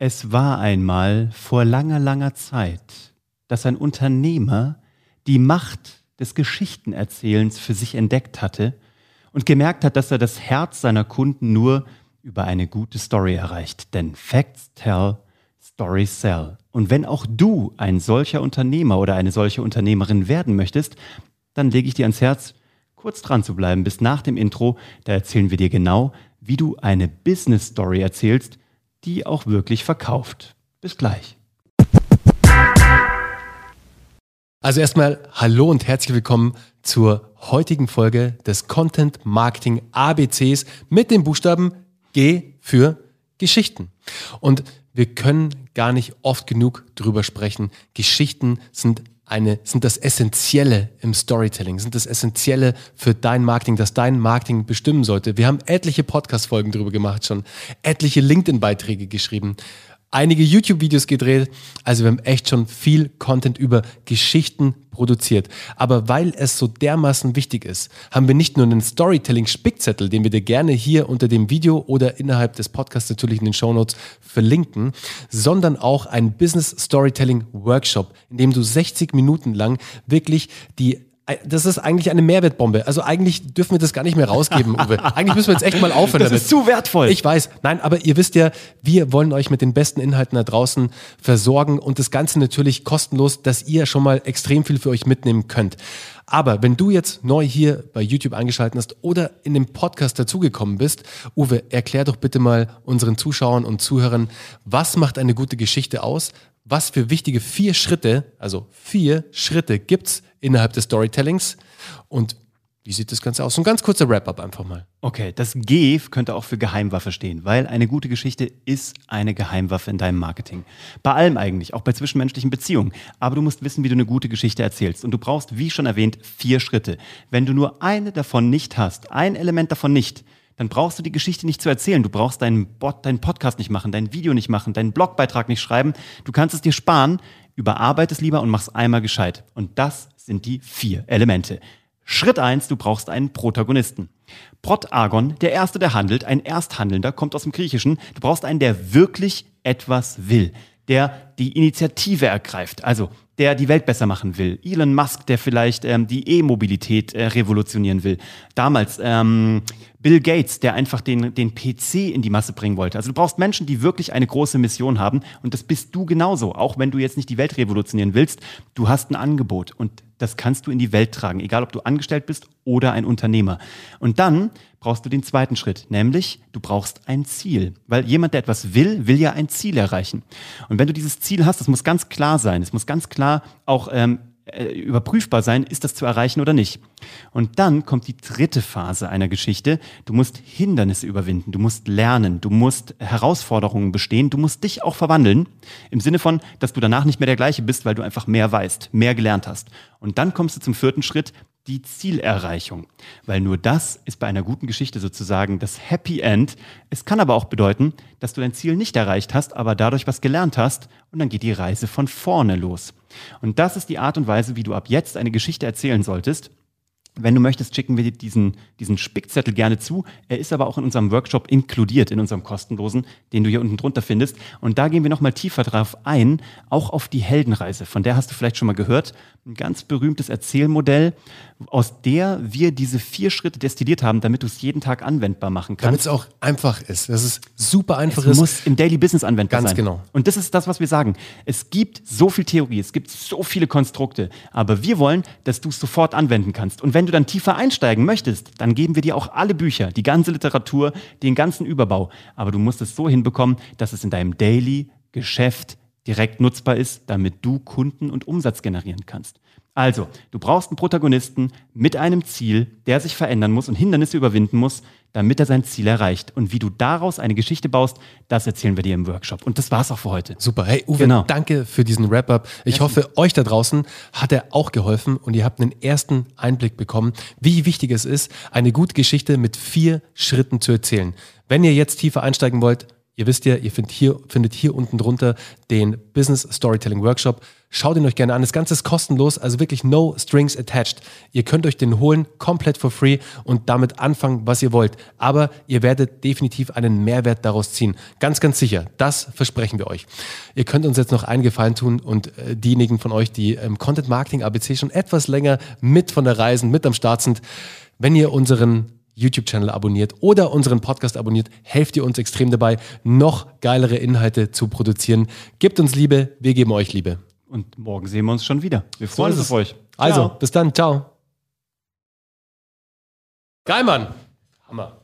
Es war einmal vor langer, langer Zeit, dass ein Unternehmer die Macht des Geschichtenerzählens für sich entdeckt hatte und gemerkt hat, dass er das Herz seiner Kunden nur über eine gute Story erreicht. Denn Facts tell, Stories sell. Und wenn auch du ein solcher Unternehmer oder eine solche Unternehmerin werden möchtest, dann lege ich dir ans Herz, kurz dran zu bleiben bis nach dem Intro. Da erzählen wir dir genau, wie du eine Business Story erzählst, die auch wirklich verkauft. Bis gleich. Also erstmal hallo und herzlich willkommen zur heutigen Folge des Content Marketing ABCs mit dem Buchstaben G für Geschichten. Und wir können gar nicht oft genug drüber sprechen. Geschichten sind eine, sind das Essentielle im Storytelling, sind das Essentielle für dein Marketing, das dein Marketing bestimmen sollte. Wir haben etliche Podcast-Folgen drüber gemacht schon, etliche LinkedIn-Beiträge geschrieben einige YouTube-Videos gedreht. Also wir haben echt schon viel Content über Geschichten produziert. Aber weil es so dermaßen wichtig ist, haben wir nicht nur einen Storytelling-Spickzettel, den wir dir gerne hier unter dem Video oder innerhalb des Podcasts natürlich in den Show Notes verlinken, sondern auch einen Business Storytelling Workshop, in dem du 60 Minuten lang wirklich die das ist eigentlich eine Mehrwertbombe. Also eigentlich dürfen wir das gar nicht mehr rausgeben, Uwe. Eigentlich müssen wir jetzt echt mal aufhören das damit. Das ist zu wertvoll. Ich weiß. Nein, aber ihr wisst ja, wir wollen euch mit den besten Inhalten da draußen versorgen und das Ganze natürlich kostenlos, dass ihr schon mal extrem viel für euch mitnehmen könnt. Aber wenn du jetzt neu hier bei YouTube eingeschaltet hast oder in dem Podcast dazugekommen bist, Uwe, erklär doch bitte mal unseren Zuschauern und Zuhörern, was macht eine gute Geschichte aus? Was für wichtige vier Schritte, also vier Schritte gibt's innerhalb des Storytellings und wie sieht das Ganze aus? ein ganz kurzer Wrap-up einfach mal. Okay, das G könnte auch für Geheimwaffe stehen, weil eine gute Geschichte ist eine Geheimwaffe in deinem Marketing. Bei allem eigentlich, auch bei zwischenmenschlichen Beziehungen. Aber du musst wissen, wie du eine gute Geschichte erzählst. Und du brauchst, wie schon erwähnt, vier Schritte. Wenn du nur eine davon nicht hast, ein Element davon nicht, dann brauchst du die Geschichte nicht zu erzählen. Du brauchst deinen, Bot, deinen Podcast nicht machen, dein Video nicht machen, deinen Blogbeitrag nicht schreiben. Du kannst es dir sparen, überarbeite es lieber und mach's einmal gescheit. Und das sind die vier Elemente. Schritt eins: du brauchst einen Protagonisten. Protagon, der Erste, der handelt, ein Ersthandelnder, kommt aus dem Griechischen. Du brauchst einen, der wirklich etwas will, der die Initiative ergreift, also der die Welt besser machen will. Elon Musk, der vielleicht ähm, die E-Mobilität äh, revolutionieren will. Damals ähm, Bill Gates, der einfach den, den PC in die Masse bringen wollte. Also du brauchst Menschen, die wirklich eine große Mission haben und das bist du genauso. Auch wenn du jetzt nicht die Welt revolutionieren willst, du hast ein Angebot und das kannst du in die Welt tragen, egal ob du angestellt bist oder ein Unternehmer. Und dann brauchst du den zweiten Schritt, nämlich du brauchst ein Ziel. Weil jemand, der etwas will, will ja ein Ziel erreichen. Und wenn du dieses Ziel hast, das muss ganz klar sein, es muss ganz klar auch ähm, äh, überprüfbar sein, ist das zu erreichen oder nicht. Und dann kommt die dritte Phase einer Geschichte. Du musst Hindernisse überwinden, du musst lernen, du musst Herausforderungen bestehen, du musst dich auch verwandeln, im Sinne von, dass du danach nicht mehr der gleiche bist, weil du einfach mehr weißt, mehr gelernt hast. Und dann kommst du zum vierten Schritt, die Zielerreichung. Weil nur das ist bei einer guten Geschichte sozusagen das Happy End. Es kann aber auch bedeuten, dass du dein Ziel nicht erreicht hast, aber dadurch was gelernt hast und dann geht die Reise von vorne los. Und das ist die Art und Weise, wie du ab jetzt eine Geschichte erzählen solltest. Wenn du möchtest, schicken wir dir diesen, diesen Spickzettel gerne zu. Er ist aber auch in unserem Workshop inkludiert, in unserem kostenlosen, den du hier unten drunter findest. Und da gehen wir nochmal tiefer drauf ein, auch auf die Heldenreise. Von der hast du vielleicht schon mal gehört. Ein ganz berühmtes Erzählmodell, aus der wir diese vier Schritte destilliert haben, damit du es jeden Tag anwendbar machen kannst. Damit es auch einfach ist. Das ist super einfach es ist. muss im Daily Business anwendbar ganz sein. Ganz genau. Und das ist das, was wir sagen. Es gibt so viel Theorie, es gibt so viele Konstrukte, aber wir wollen, dass du es sofort anwenden kannst. Und wenn du dann tiefer einsteigen möchtest, dann geben wir dir auch alle Bücher, die ganze Literatur, den ganzen Überbau. Aber du musst es so hinbekommen, dass es in deinem Daily Geschäft direkt nutzbar ist, damit du Kunden und Umsatz generieren kannst. Also, du brauchst einen Protagonisten mit einem Ziel, der sich verändern muss und Hindernisse überwinden muss, damit er sein Ziel erreicht. Und wie du daraus eine Geschichte baust, das erzählen wir dir im Workshop. Und das war's auch für heute. Super. Hey, Uwe, genau. danke für diesen Wrap-up. Ich ja, hoffe, euch da draußen hat er auch geholfen und ihr habt einen ersten Einblick bekommen, wie wichtig es ist, eine gute Geschichte mit vier Schritten zu erzählen. Wenn ihr jetzt tiefer einsteigen wollt, Ihr wisst ja, ihr findet hier, findet hier unten drunter den Business Storytelling Workshop. Schaut ihn euch gerne an. Das Ganze ist kostenlos, also wirklich no strings attached. Ihr könnt euch den holen, komplett for free und damit anfangen, was ihr wollt. Aber ihr werdet definitiv einen Mehrwert daraus ziehen. Ganz, ganz sicher. Das versprechen wir euch. Ihr könnt uns jetzt noch einen Gefallen tun und äh, diejenigen von euch, die im Content Marketing ABC schon etwas länger mit von der Reisen, mit am Start sind, wenn ihr unseren YouTube-Channel abonniert oder unseren Podcast abonniert, helft ihr uns extrem dabei, noch geilere Inhalte zu produzieren. Gebt uns Liebe, wir geben euch Liebe. Und morgen sehen wir uns schon wieder. Wir freuen ist uns auf euch. Also, Ciao. bis dann, ciao. Geil, Mann. Hammer.